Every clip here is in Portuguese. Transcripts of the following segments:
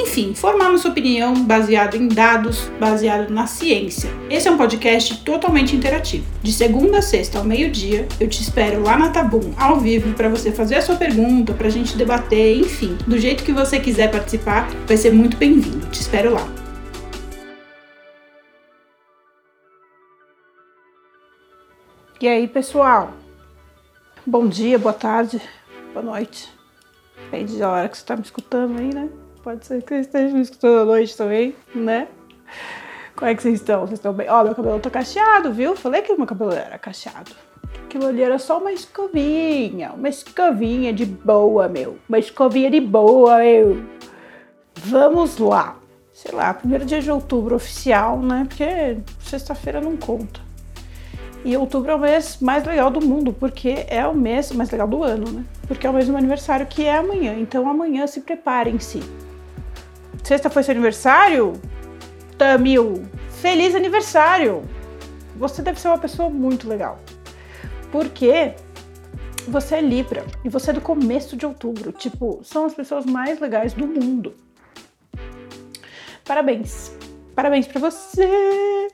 enfim, formar nossa opinião baseado em dados, baseado na ciência. Esse é um podcast totalmente interativo. De segunda a sexta ao meio-dia, eu te espero lá na Tabum, ao vivo, para você fazer a sua pergunta, para a gente debater, enfim, do jeito que você quiser participar, vai ser muito bem-vindo. Te espero lá. E aí, pessoal? Bom dia, boa tarde, boa noite. Depende da hora que você está me escutando aí, né? Pode ser que vocês estejam escutando à noite também, né? Como é que vocês estão? Vocês estão bem? Ó, meu cabelo tá cacheado, viu? Falei que meu cabelo era cacheado. Aquilo ali era só uma escovinha. Uma escovinha de boa, meu. Uma escovinha de boa, meu. Vamos lá. Sei lá, primeiro dia de outubro oficial, né? Porque sexta-feira não conta. E outubro é o mês mais legal do mundo, porque é o mês mais legal do ano, né? Porque é o mês do aniversário, que é amanhã. Então amanhã se preparem-se. Sexta foi seu aniversário? Tamil, feliz aniversário! Você deve ser uma pessoa muito legal. Porque você é Libra e você é do começo de outubro. Tipo, são as pessoas mais legais do mundo. Parabéns. Parabéns para você.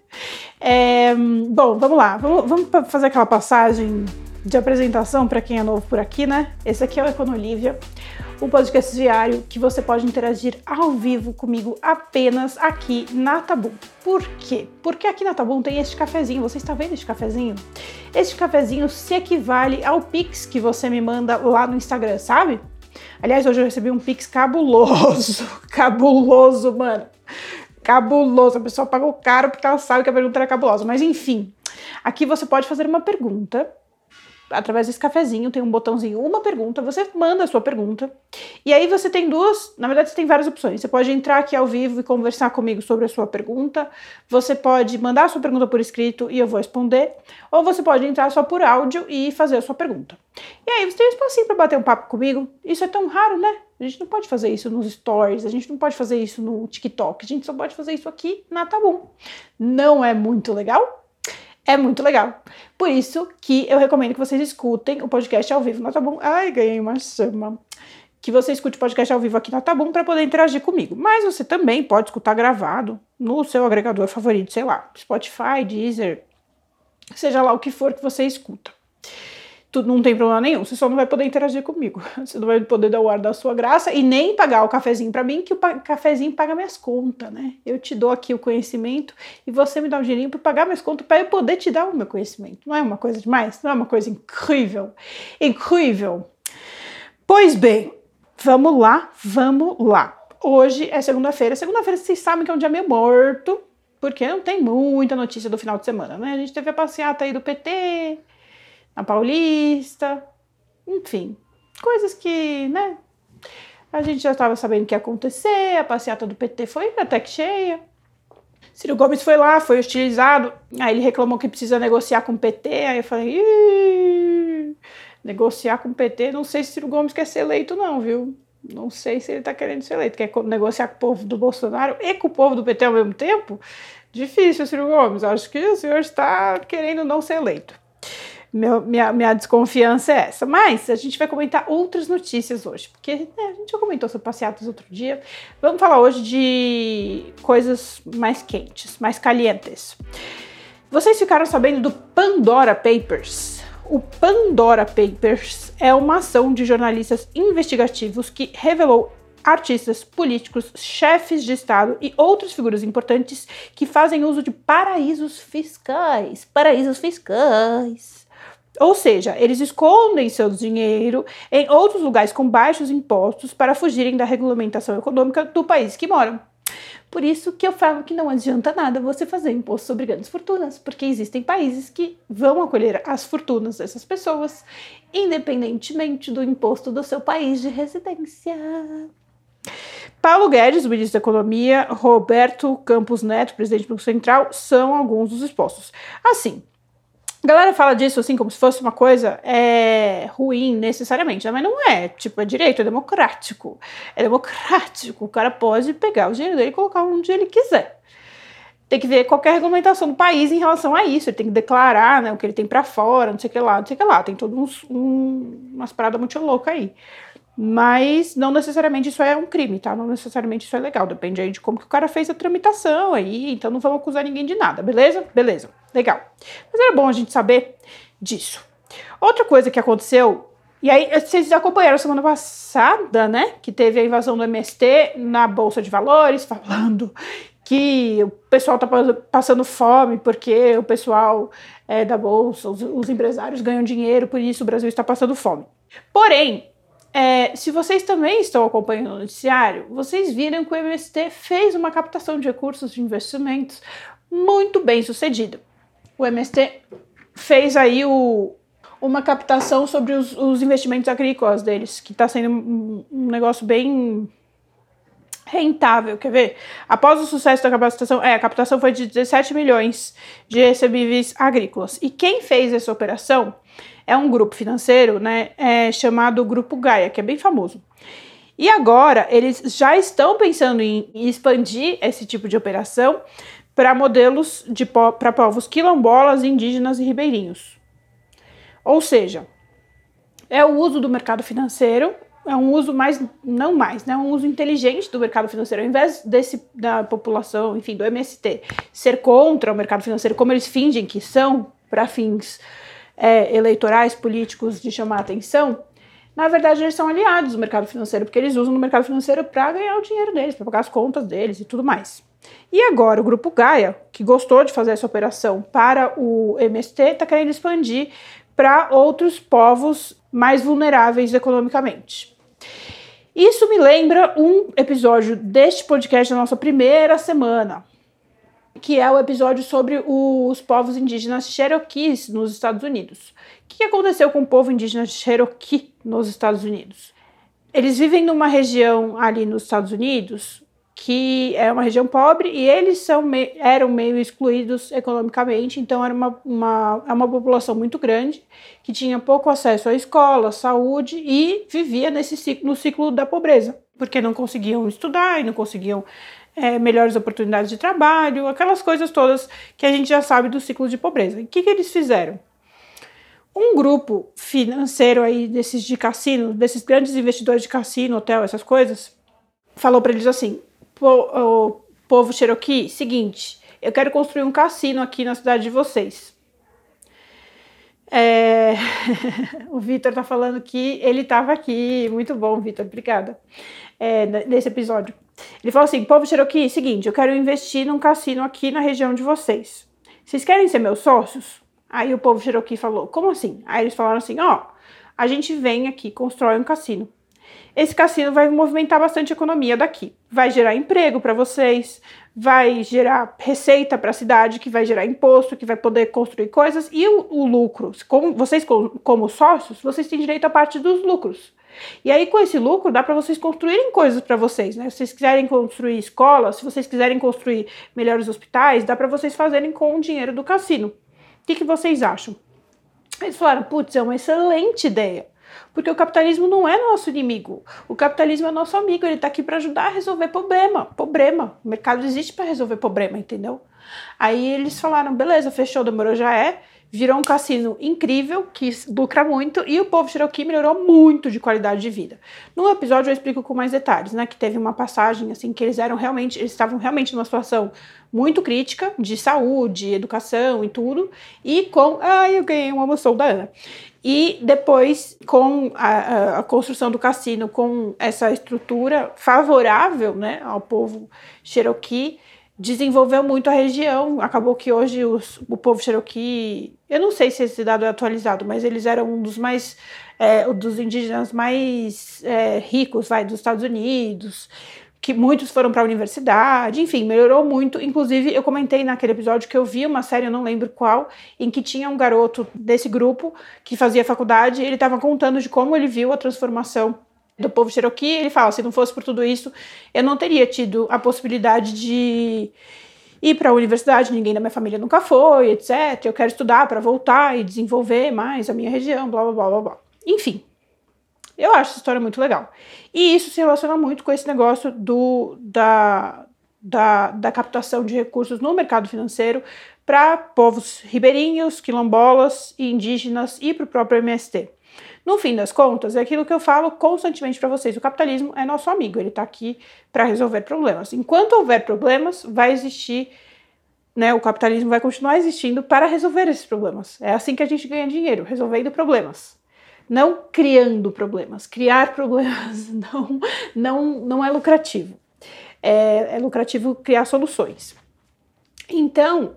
É, bom, vamos lá. Vamos, vamos fazer aquela passagem de apresentação para quem é novo por aqui, né? Esse aqui é o Econolívia o podcast diário que você pode interagir ao vivo comigo apenas aqui na Tabum. Por quê? Porque aqui na Tabum tem este cafezinho. Você está vendo este cafezinho? Este cafezinho se equivale ao Pix que você me manda lá no Instagram, sabe? Aliás, hoje eu recebi um Pix cabuloso. cabuloso, mano. Cabuloso. A pessoa pagou caro porque ela sabe que a pergunta era cabulosa. Mas enfim, aqui você pode fazer uma pergunta através desse cafezinho, tem um botãozinho, uma pergunta, você manda a sua pergunta. E aí você tem duas, na verdade você tem várias opções. Você pode entrar aqui ao vivo e conversar comigo sobre a sua pergunta. Você pode mandar a sua pergunta por escrito e eu vou responder, ou você pode entrar só por áudio e fazer a sua pergunta. E aí você tem um espacinho para bater um papo comigo. Isso é tão raro, né? A gente não pode fazer isso nos stories, a gente não pode fazer isso no TikTok, a gente só pode fazer isso aqui na Tabum. Não é muito legal? É muito legal. Por isso que eu recomendo que vocês escutem o podcast ao vivo na Tabum. Ai, ganhei uma chama. Que você escute o podcast ao vivo aqui na Tabum para poder interagir comigo. Mas você também pode escutar gravado no seu agregador favorito, sei lá, Spotify, Deezer, seja lá o que for que você escuta tu não tem problema nenhum, você só não vai poder interagir comigo. Você não vai poder dar o ar da sua graça e nem pagar o cafezinho para mim, que o cafezinho paga minhas contas, né? Eu te dou aqui o conhecimento e você me dá um dinheirinho para pagar minhas contas para eu poder te dar o meu conhecimento. Não é uma coisa demais? Não é uma coisa incrível? Incrível! Pois bem, vamos lá, vamos lá. Hoje é segunda-feira. Segunda-feira vocês sabem que é um dia meio morto, porque não tem muita notícia do final de semana, né? A gente teve a passeata aí do PT, na Paulista, enfim, coisas que, né, a gente já estava sabendo que ia acontecer, a passeata do PT foi até que cheia. Ciro Gomes foi lá, foi hostilizado, aí ele reclamou que precisa negociar com o PT, aí eu falei, negociar com o PT, não sei se Ciro Gomes quer ser eleito não, viu? Não sei se ele tá querendo ser eleito, quer negociar com o povo do Bolsonaro e com o povo do PT ao mesmo tempo? Difícil, Ciro Gomes, acho que o senhor está querendo não ser eleito. Meu, minha, minha desconfiança é essa. Mas a gente vai comentar outras notícias hoje, porque né, a gente já comentou sobre passeatas outro dia. Vamos falar hoje de coisas mais quentes, mais calientes. Vocês ficaram sabendo do Pandora Papers? O Pandora Papers é uma ação de jornalistas investigativos que revelou artistas, políticos, chefes de Estado e outras figuras importantes que fazem uso de paraísos fiscais. Paraísos fiscais. Ou seja, eles escondem seu dinheiro em outros lugares com baixos impostos para fugirem da regulamentação econômica do país que moram. Por isso que eu falo que não adianta nada você fazer imposto sobre grandes fortunas, porque existem países que vão acolher as fortunas dessas pessoas, independentemente do imposto do seu país de residência. Paulo Guedes, o ministro da Economia, Roberto Campos Neto, presidente do Banco Central, são alguns dos expostos. Assim, A galera fala disso assim como se fosse uma coisa é, ruim necessariamente, né? mas não é. Tipo, é direito, é democrático. É democrático. O cara pode pegar o dinheiro dele e colocar onde ele quiser. Tem que ver qualquer regulamentação do país em relação a isso. Ele tem que declarar né, o que ele tem para fora, não sei o que lá, não sei o que lá. Tem todas um, umas paradas muito loucas aí. Mas não necessariamente isso é um crime, tá? Não necessariamente isso é legal. Depende aí de como que o cara fez a tramitação aí. Então não vamos acusar ninguém de nada, beleza? Beleza, legal. Mas era bom a gente saber disso. Outra coisa que aconteceu, e aí vocês acompanharam semana passada, né? Que teve a invasão do MST na Bolsa de Valores, falando que o pessoal tá passando fome porque o pessoal é, da Bolsa, os, os empresários ganham dinheiro, por isso o Brasil está passando fome. Porém, é, se vocês também estão acompanhando o noticiário, vocês viram que o MST fez uma captação de recursos de investimentos muito bem sucedida. O MST fez aí o, uma captação sobre os, os, investimentos agrícolas deles, que está sendo um, um, negócio bem rentável, quer ver? Após o sucesso da captação, é, a captação foi de 17 milhões de recebíveis agrícolas. E quem fez essa operação é um grupo financeiro, né, é, chamado Grupo Gaia, que é bem famoso. E agora eles já estão pensando em expandir esse tipo de operação para modelos de para povos quilombolas, indígenas e ribeirinhos. Ou seja, é o uso do mercado financeiro, é um uso mais, não mais, né, um uso inteligente do mercado financeiro, ao invés desse da população, enfim, do MST ser contra o mercado financeiro, como eles fingem que são para fins é, eleitorais, políticos, de chamar atenção, na verdade eles são aliados do mercado financeiro, porque eles usam o mercado financeiro para ganhar o dinheiro deles, para pagar as contas deles e tudo mais. E agora o grupo Gaia, que gostou de fazer essa operação para o MST, está querendo expandir para outros povos mais vulneráveis economicamente. Isso me lembra um episódio deste podcast da nossa primeira semana, que é o episódio sobre os povos indígenas Cherokees nos Estados Unidos. O que aconteceu com o povo indígena Cherokee nos Estados Unidos? Eles vivem numa região ali nos Estados Unidos que é uma região pobre e eles são me eram meio excluídos economicamente, então era uma, uma, é uma população muito grande que tinha pouco acesso à escola, saúde e vivia nesse ciclo, no ciclo da pobreza, porque não conseguiam estudar e não conseguiam é, melhores oportunidades de trabalho, aquelas coisas todas que a gente já sabe do ciclo de pobreza. O que, que eles fizeram? Um grupo financeiro aí desses de cassino, desses grandes investidores de cassino, hotel, essas coisas, falou para eles assim: o povo Cherokee, seguinte, eu quero construir um cassino aqui na cidade de vocês. É... o Vitor tá falando que ele estava aqui. Muito bom, Vitor, obrigada. É, nesse episódio. Ele falou assim: povo Cherokee, seguinte, eu quero investir num cassino aqui na região de vocês. Vocês querem ser meus sócios? Aí o povo Cherokee falou: como assim? Aí eles falaram assim: ó, a gente vem aqui, constrói um cassino. Esse cassino vai movimentar bastante a economia daqui. Vai gerar emprego para vocês, vai gerar receita para a cidade, que vai gerar imposto, que vai poder construir coisas. E o, o lucro, como, vocês como sócios, vocês têm direito a parte dos lucros. E aí, com esse lucro, dá para vocês construírem coisas para vocês, né? Se vocês quiserem construir escolas, se vocês quiserem construir melhores hospitais, dá para vocês fazerem com o dinheiro do cassino. O que, que vocês acham? Eles falaram, putz, é uma excelente ideia. Porque o capitalismo não é nosso inimigo. O capitalismo é nosso amigo, ele está aqui para ajudar a resolver problema. Problema. O mercado existe para resolver problema, entendeu? Aí eles falaram, beleza, fechou, demorou, já é virou um cassino incrível, que lucra muito, e o povo Cherokee melhorou muito de qualidade de vida. No episódio eu explico com mais detalhes, né, que teve uma passagem, assim, que eles eram realmente, eles estavam realmente numa situação muito crítica, de saúde, educação e tudo, e com, ai, eu ganhei uma emoção da Ana. E depois, com a, a, construção do cassino, com essa estrutura favorável né, ao povo Cherokee, desenvolveu muito a região. Acabou que hoje os, o povo Cherokee, eu não sei se esse dado é atualizado, mas eles eram um dos mais é, dos indígenas mais é, ricos, vai, dos Estados Unidos, que muitos foram para a universidade, enfim, melhorou muito. Inclusive, eu comentei naquele episódio que eu vi uma série, eu não lembro qual, em que tinha um garoto desse grupo que fazia faculdade, ele estava contando de como ele viu a transformação do povo Cherokee, ele fala: se não fosse por tudo isso, eu não teria tido a possibilidade de ir para a universidade, ninguém da minha família nunca foi, etc. Eu quero estudar para voltar e desenvolver mais a minha região, blá blá blá blá blá. Enfim, eu acho essa história muito legal. E isso se relaciona muito com esse negócio do, da, da, da captação de recursos no mercado financeiro para povos ribeirinhos, quilombolas e indígenas e para o próprio MST. No fim das contas, é aquilo que eu falo constantemente para vocês: o capitalismo é nosso amigo, ele está aqui para resolver problemas. Enquanto houver problemas, vai existir, né, o capitalismo vai continuar existindo para resolver esses problemas. É assim que a gente ganha dinheiro, resolvendo problemas. Não criando problemas. Criar problemas não, não, não é lucrativo. É, é lucrativo criar soluções. Então,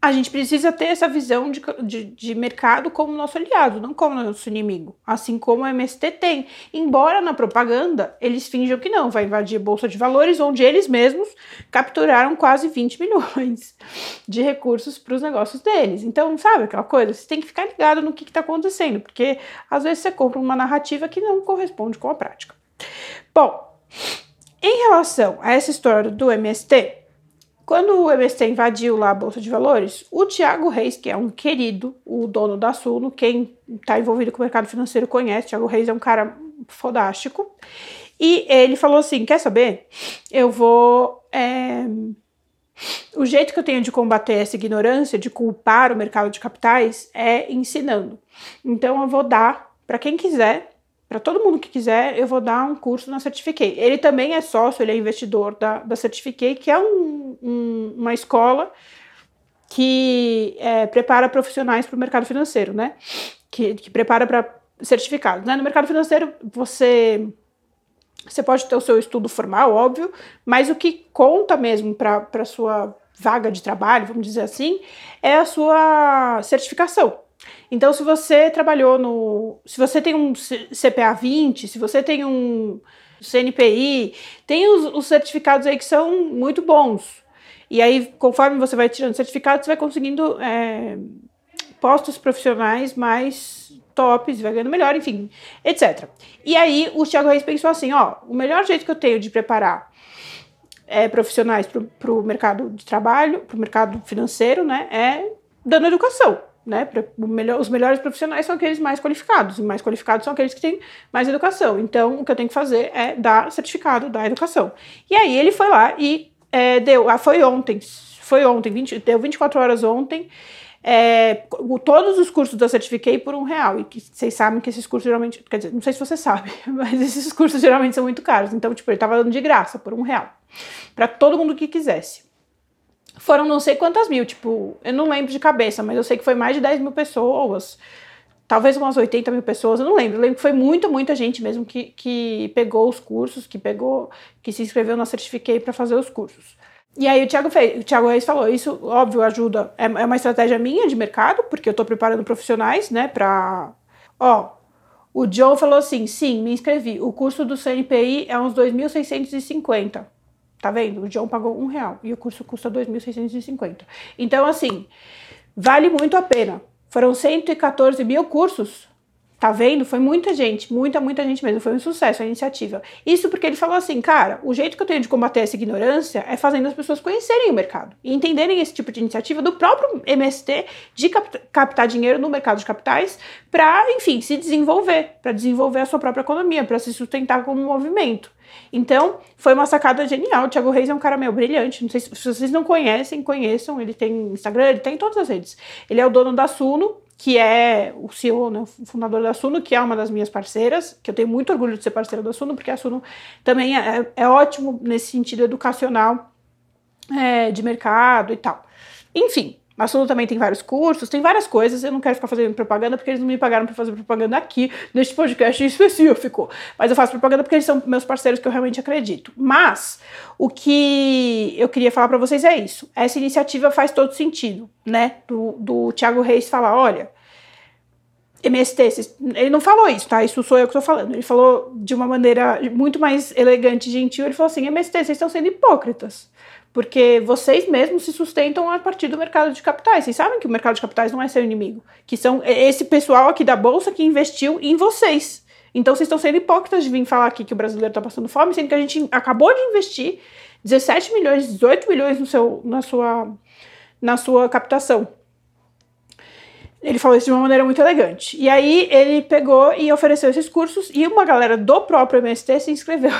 a gente precisa ter essa visão de, de, de, mercado como nosso aliado, não como nosso inimigo. Assim como o MST tem. Embora na propaganda eles finjam que não, vai invadir a Bolsa de Valores, onde eles mesmos capturaram quase 20 milhões de recursos para os negócios deles. Então, sabe aquela coisa? Você tem que ficar ligado no que está acontecendo, porque às vezes você compra uma narrativa que não corresponde com a prática. Bom, em relação a essa história do MST, quando o MST invadiu lá a Bolsa de Valores, o Tiago Reis, que é um querido, o dono da Suno, quem está envolvido com o mercado financeiro conhece, Tiago Reis é um cara fodástico, e ele falou assim, quer saber? Eu vou... É... O jeito que eu tenho de combater essa ignorância, de culpar o mercado de capitais, é ensinando. Então eu vou dar para quem quiser para todo mundo que quiser, eu vou dar um curso na Certifiquei. Ele também é sócio, ele é investidor da, da Certifiquei, que é um, um, uma escola que é, prepara profissionais para o mercado financeiro, né? Que, que prepara para certificados. Né? No mercado financeiro, você, você pode ter o seu estudo formal, óbvio, mas o que conta mesmo para a sua vaga de trabalho, vamos dizer assim, é a sua certificação. Então, se você trabalhou no. Se você tem um CPA 20, se você tem um CNPI, tem os, os certificados aí que são muito bons. E aí, conforme você vai tirando certificados, você vai conseguindo é, postos profissionais mais tops, vai ganhando melhor, enfim, etc. E aí, o Thiago Reis pensou assim: ó, o melhor jeito que eu tenho de preparar é, profissionais para o mercado de trabalho, para o mercado financeiro, né, é dando educação né? Melhor, os melhores profissionais são aqueles mais qualificados, e mais qualificados são aqueles que têm mais educação. Então, o que eu tenho que fazer é dar certificado da educação. E aí ele foi lá e é, deu, ah, foi ontem, foi ontem, 20, deu 24 horas ontem, é, todos os cursos da Certifiquei por um real. E que vocês sabem que esses cursos geralmente, quer dizer, não sei se você sabe, mas esses cursos geralmente são muito caros. Então, tipo, ele tava dando de graça por um real. para todo mundo que quisesse foram não sei quantas mil, tipo, eu não lembro de cabeça, mas eu sei que foi mais de 10 mil pessoas, talvez umas 80 mil pessoas, eu não lembro. Eu lembro que foi muita, muita gente mesmo que, que pegou os cursos, que pegou, que se inscreveu na Certifiquei para fazer os cursos. E aí o Thiago fez, o Thiago Reis falou, isso óbvio ajuda, é, é uma estratégia minha de mercado, porque eu tô preparando profissionais, né, pra, ó, o John falou assim, sim, me inscrevi, o curso do CNPI é uns 2.650. Tá vendo? O John pagou um real e o curso custa 2.650. Então, assim, vale muito a pena. Foram 114 mil cursos. Tá vendo? Foi muita gente, muita, muita gente mesmo. Foi um sucesso a iniciativa. Isso porque ele falou assim, cara, o jeito que eu tenho de combater essa ignorância é fazendo as pessoas conhecerem o mercado e entenderem esse tipo de iniciativa do próprio MST de captar dinheiro no mercado de capitais para, enfim, se desenvolver, para desenvolver a sua própria economia, para se sustentar como um movimento. Então, foi uma sacada genial. O Thiago Reis é um cara meio brilhante. Não sei se, se vocês não conhecem, conheçam. Ele tem Instagram, ele tem todas as redes. Ele é o dono da Suno, que é o CEO, né, o fundador da Suno, que é uma das minhas parceiras, que eu tenho muito orgulho de ser parceira da Suno, porque a Suno também é, é ótimo nesse sentido educacional, é, de mercado e tal. Enfim, a Suno também tem vários cursos, tem várias coisas. Eu não quero ficar fazendo propaganda porque eles não me pagaram para fazer propaganda aqui, neste podcast específico. Mas eu faço propaganda porque eles são meus parceiros que eu realmente acredito. Mas o que eu queria falar para vocês é isso. Essa iniciativa faz todo sentido, né? Do, do Thiago Reis falar: olha. MST, ele não falou isso, tá? Isso sou eu que estou falando. Ele falou de uma maneira muito mais elegante e gentil. Ele falou assim: MST, vocês estão sendo hipócritas porque vocês mesmos se sustentam a partir do mercado de capitais. Vocês sabem que o mercado de capitais não é seu inimigo, que são esse pessoal aqui da bolsa que investiu em vocês. Então vocês estão sendo hipócritas de vir falar aqui que o brasileiro está passando fome, sendo que a gente acabou de investir 17 milhões, 18 milhões no seu, na, sua, na sua captação. Ele falou isso de uma maneira muito elegante. E aí ele pegou e ofereceu esses cursos e uma galera do próprio MST se inscreveu.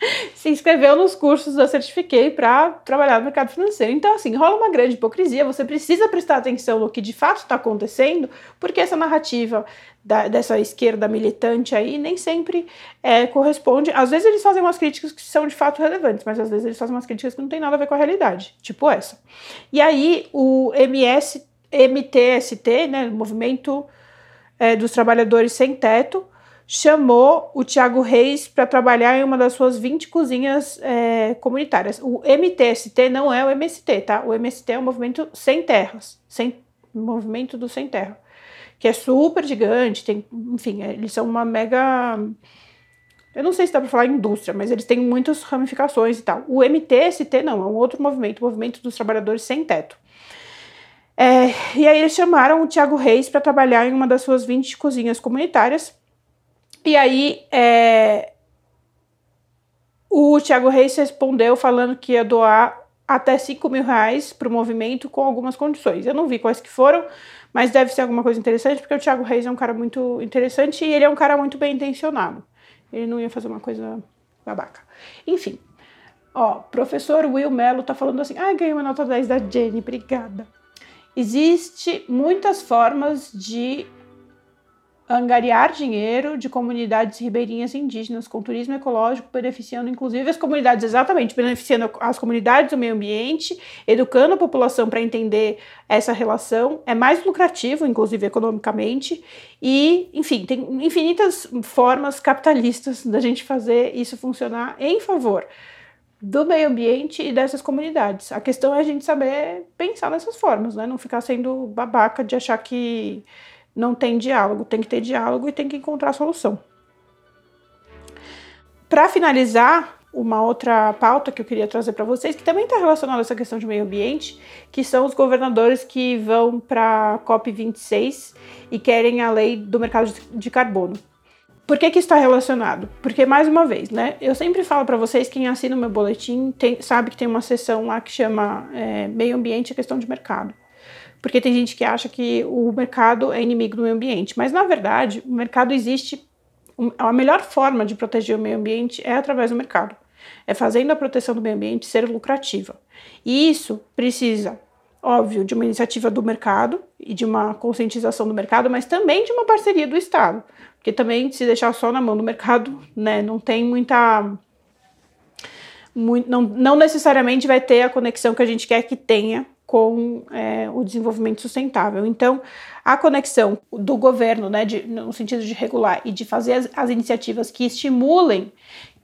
se inscreveu nos cursos da Certifiquei para trabalhar no mercado financeiro. Então, assim, rola uma grande hipocrisia. Você precisa prestar atenção no que de fato está acontecendo, porque essa narrativa da, dessa esquerda militante aí nem sempre é, corresponde. Às vezes eles fazem umas críticas que são de fato relevantes, mas às vezes eles fazem umas críticas que não tem nada a ver com a realidade, tipo essa. E aí o MS, MTST, né, Movimento é, dos Trabalhadores Sem Teto, chamou o Tiago Reis para trabalhar em uma das suas 20 cozinhas é, comunitárias. O MTST não é o MST, tá? O MST é o Movimento Sem Terras, sem, Movimento do Sem Terra, que é super gigante, tem, enfim, eles são uma mega... Eu não sei se dá para falar indústria, mas eles têm muitas ramificações e tal. O MTST não, é um outro movimento, o Movimento dos Trabalhadores Sem Teto. É, e aí eles chamaram o Tiago Reis para trabalhar em uma das suas 20 cozinhas comunitárias, e aí, é, o Thiago Reis respondeu falando que ia doar até 5 mil reais para o movimento com algumas condições. Eu não vi quais que foram, mas deve ser alguma coisa interessante, porque o Thiago Reis é um cara muito interessante e ele é um cara muito bem intencionado. Ele não ia fazer uma coisa babaca. Enfim, ó, professor Will Mello tá falando assim, ah, ganhei uma nota 10 da Jenny, obrigada. Existe muitas formas de angariar dinheiro de comunidades ribeirinhas indígenas com turismo ecológico, beneficiando inclusive as comunidades, exatamente, beneficiando as comunidades do meio ambiente, educando a população para entender essa relação, é mais lucrativo, inclusive economicamente, e, enfim, tem infinitas formas capitalistas da gente fazer isso funcionar em favor do meio ambiente e dessas comunidades. A questão é a gente saber pensar nessas formas, né? Não ficar sendo babaca de achar que não tem diálogo. Tem que ter diálogo e tem que encontrar solução. Para finalizar, uma outra pauta que eu queria trazer para vocês, que também está relacionada a essa questão de meio ambiente, que são os governadores que vão para a COP26 e querem a lei do mercado de carbono. Por que, que está relacionado? Porque, mais uma vez, né? Eu sempre falo para vocês, quem assina o meu boletim tem, sabe que tem uma seção lá que chama é, Meio Ambiente e Questão de Mercado porque tem gente que acha que o mercado é inimigo do meio ambiente, mas na verdade o mercado existe. A melhor forma de proteger o meio ambiente é através do mercado, é fazendo a proteção do meio ambiente ser lucrativa. E isso precisa, óbvio, de uma iniciativa do mercado e de uma conscientização do mercado, mas também de uma parceria do Estado, porque também se deixar só na mão do mercado, né, não tem muita muito, não, não necessariamente vai ter a conexão que a gente quer que tenha com é, o desenvolvimento sustentável. Então, a conexão do governo, né, de, no sentido de regular e de fazer as, as iniciativas que estimulem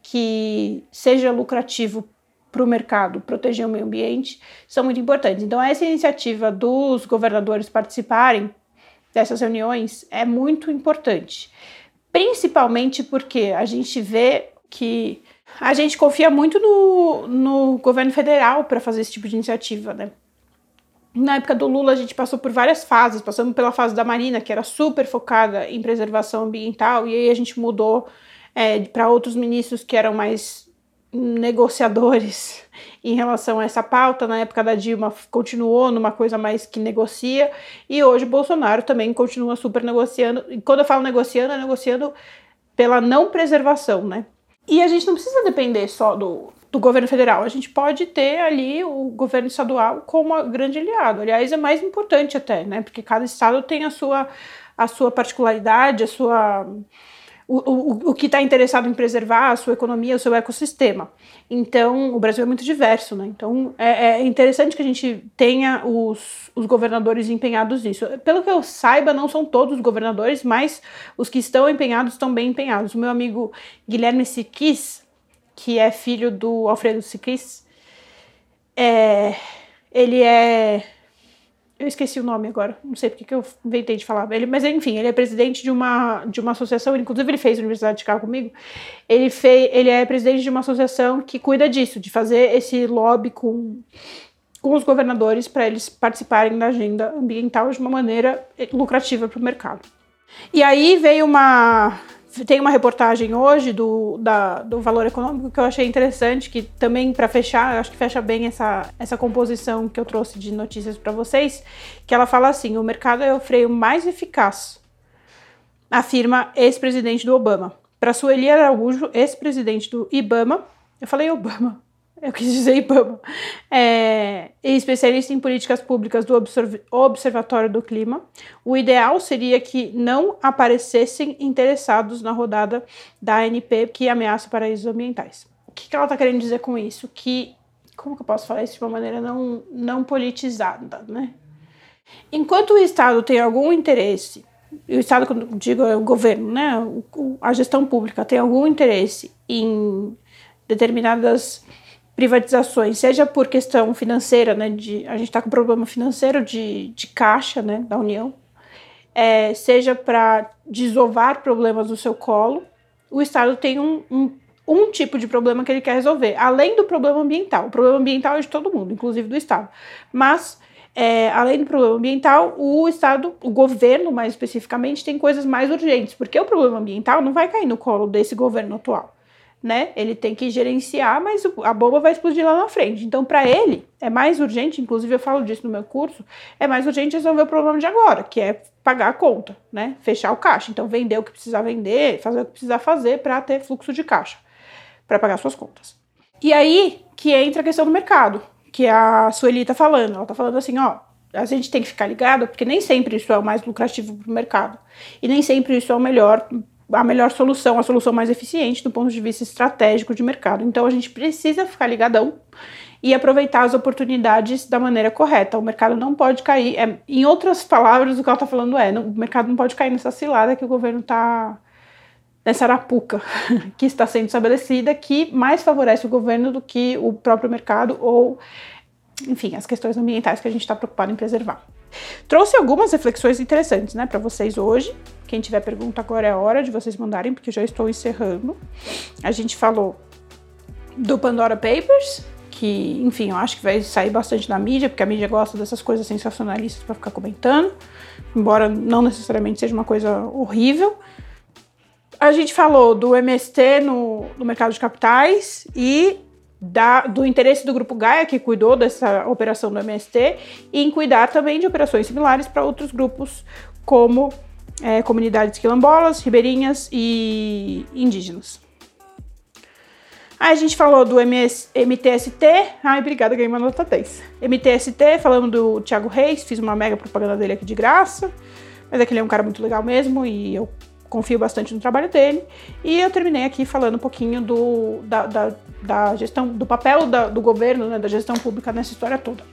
que seja lucrativo para o mercado proteger o meio ambiente são muito importantes. Então, essa iniciativa dos governadores participarem dessas reuniões é muito importante, principalmente porque a gente vê que a gente confia muito no, no governo federal para fazer esse tipo de iniciativa, né? Na época do Lula, a gente passou por várias fases. Passamos pela fase da Marina, que era super focada em preservação ambiental, e aí a gente mudou é, para outros ministros que eram mais negociadores em relação a essa pauta. Na época da Dilma, continuou numa coisa mais que negocia, e hoje Bolsonaro também continua super negociando. E quando eu falo negociando, é negociando pela não preservação, né? E a gente não precisa depender só do, do governo federal. A gente pode ter ali o governo estadual como grande aliado. Aliás, é mais importante até, né? Porque cada estado tem a sua, a sua particularidade, a sua. O, o, o que está interessado em preservar a sua economia, o seu ecossistema. Então, o Brasil é muito diverso, né? Então, é, é interessante que a gente tenha os, os governadores empenhados nisso. Pelo que eu saiba, não são todos os governadores, mas os que estão empenhados estão bem empenhados. O meu amigo Guilherme Siquis, que é filho do Alfredo Siquis. É, ele é. Eu esqueci o nome agora, não sei porque que eu inventei de falar. Ele, mas enfim, ele é presidente de uma, de uma associação, inclusive ele fez Universidade de Chicago comigo. Ele, fez, ele é presidente de uma associação que cuida disso, de fazer esse lobby com, com os governadores para eles participarem da agenda ambiental de uma maneira lucrativa para o mercado. E aí veio uma tem uma reportagem hoje do, da, do valor econômico que eu achei interessante, que também para fechar, acho que fecha bem essa, essa composição que eu trouxe de notícias para vocês, que ela fala assim: o mercado é o freio mais eficaz, afirma ex-presidente do Obama. Para Sueli Araújo, ex-presidente do IBAMA, eu falei Obama, eu quis dizer IBAMA, é, especialista em políticas públicas do Observatório do Clima, o ideal seria que não aparecessem interessados na rodada da ANP que ameaça paraísos ambientais. O que, que ela está querendo dizer com isso? Que, como que eu posso falar isso de uma maneira não, não politizada, né? Enquanto o Estado tem algum interesse, o Estado, quando digo é o governo, né, a gestão pública tem algum interesse em determinadas privatizações, seja por questão financeira, né, de, a gente está com problema financeiro de, de caixa, né, da União, é, seja para desovar problemas do seu colo, o Estado tem um, um, um tipo de problema que ele quer resolver, além do problema ambiental. O problema ambiental é de todo mundo, inclusive do Estado. Mas, é, além do problema ambiental, o Estado, o governo mais especificamente, tem coisas mais urgentes, porque o problema ambiental não vai cair no colo desse governo atual né? Ele tem que gerenciar, mas a bomba vai explodir lá na frente. Então, para ele, é mais urgente, inclusive eu falo disso no meu curso, é mais urgente resolver o problema de agora, que é pagar a conta, né? Fechar o caixa. Então, vender o que precisar vender, fazer o que precisar fazer para ter fluxo de caixa, para pagar suas contas. E aí que entra a questão do mercado, que a Sueli está falando. Ela está falando assim, ó, a gente tem que ficar ligado, porque nem sempre isso é o mais lucrativo para o mercado. E nem sempre isso é o melhor a melhor solução, a solução mais eficiente do ponto de vista estratégico de mercado. Então a gente precisa ficar ligadão e aproveitar as oportunidades da maneira correta. O mercado não pode cair. É, em outras palavras, o que ela está falando é: não, o mercado não pode cair nessa cilada que o governo está. nessa arapuca que está sendo estabelecida, que mais favorece o governo do que o próprio mercado ou, enfim, as questões ambientais que a gente está preocupado em preservar. Trouxe algumas reflexões interessantes, né, para vocês hoje. Quem tiver pergunta agora é a hora de vocês mandarem, porque já estou encerrando. A gente falou do Pandora Papers, que, enfim, eu acho que vai sair bastante na mídia, porque a mídia gosta dessas coisas sensacionalistas para ficar comentando, embora não necessariamente seja uma coisa horrível. A gente falou do MST no, no mercado de capitais e da, do interesse do Grupo Gaia, que cuidou dessa operação do MST, em cuidar também de operações similares para outros grupos, como é, comunidades quilombolas, ribeirinhas e indígenas. Aí a gente falou do MS, MTST. Ai, obrigada, ganhei uma nota 10. MTST, falando do Thiago Reis, fiz uma mega propaganda dele aqui de graça. Mas é que ele é um cara muito legal mesmo e eu confio bastante no trabalho dele. E eu terminei aqui falando um pouquinho do, da, da, da gestão, do papel da, do governo, né, da gestão pública nessa história toda.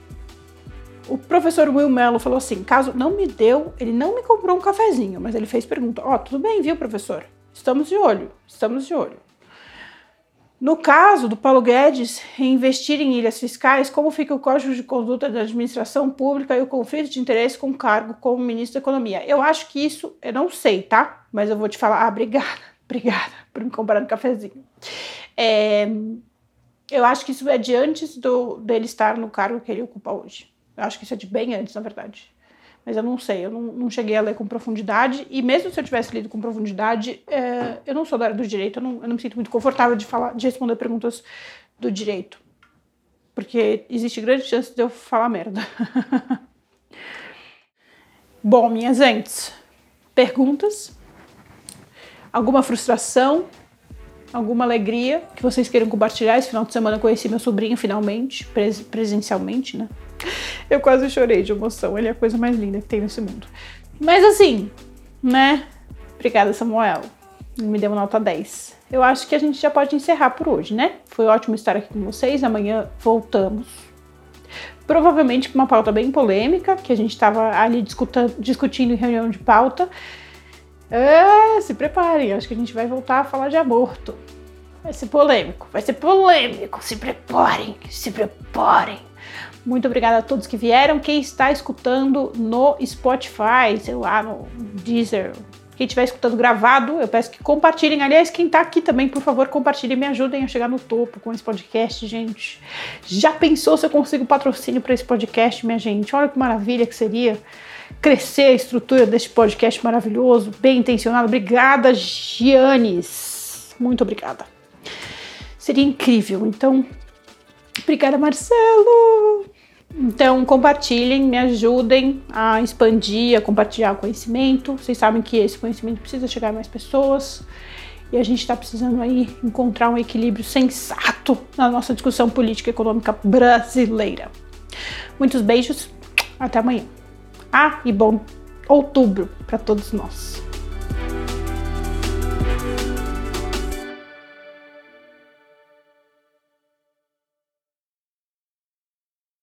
O professor Will Mello falou assim: caso não me deu, ele não me comprou um cafezinho, mas ele fez pergunta: Ó, oh, tudo bem, viu, professor? Estamos de olho, estamos de olho. No caso do Paulo Guedes investir em ilhas fiscais, como fica o código de conduta da administração pública e o conflito de interesse com o cargo como ministro da Economia? Eu acho que isso, eu não sei, tá? Mas eu vou te falar, ah, obrigada, obrigada por me comprar um cafezinho. É, eu acho que isso é de antes do, dele estar no cargo que ele ocupa hoje. Eu acho que isso é de bem antes, na verdade mas eu não sei, eu não, não, cheguei a ler com profundidade, e mesmo se eu tivesse lido com profundidade, é, eu não sou da área do direito, eu não, eu não, me sinto muito confortável de, falar, de responder perguntas do direito, porque existe grande chance de eu falar merda. Bom, minhas gentes, perguntas? Alguma frustração? Alguma alegria que vocês queiram compartilhar? Esse final de semana eu conheci meu sobrinho finalmente, pres presencialmente, né? Eu quase chorei de emoção. Ele é a coisa mais linda que tem nesse mundo. Mas assim, né? Obrigada, Samuel. Ele me deu nota 10. Eu acho que a gente já pode encerrar por hoje, né? Foi ótimo estar aqui com vocês. Amanhã voltamos. Provavelmente com uma pauta bem polêmica, que a gente estava ali discutindo em reunião de pauta. É, se preparem, acho que a gente vai voltar a falar de aborto. Vai ser polêmico, vai ser polêmico. Se preparem, se preparem. Muito obrigada a todos que vieram. Quem está escutando no Spotify, sei lá, no Deezer, quem estiver escutando gravado, eu peço que compartilhem. Aliás, quem está aqui também, por favor, compartilhem, me ajudem a chegar no topo com esse podcast, gente. Já pensou se eu consigo patrocínio para esse podcast, minha gente? Olha que maravilha que seria. Crescer a estrutura deste podcast maravilhoso, bem intencionado. Obrigada, Giannis. Muito obrigada. Seria incrível. Então, obrigada, Marcelo. Então, compartilhem, me ajudem a expandir, a compartilhar conhecimento. Vocês sabem que esse conhecimento precisa chegar a mais pessoas e a gente está precisando aí encontrar um equilíbrio sensato na nossa discussão política e econômica brasileira. Muitos beijos, até amanhã. Ah, e bom outubro para todos nós.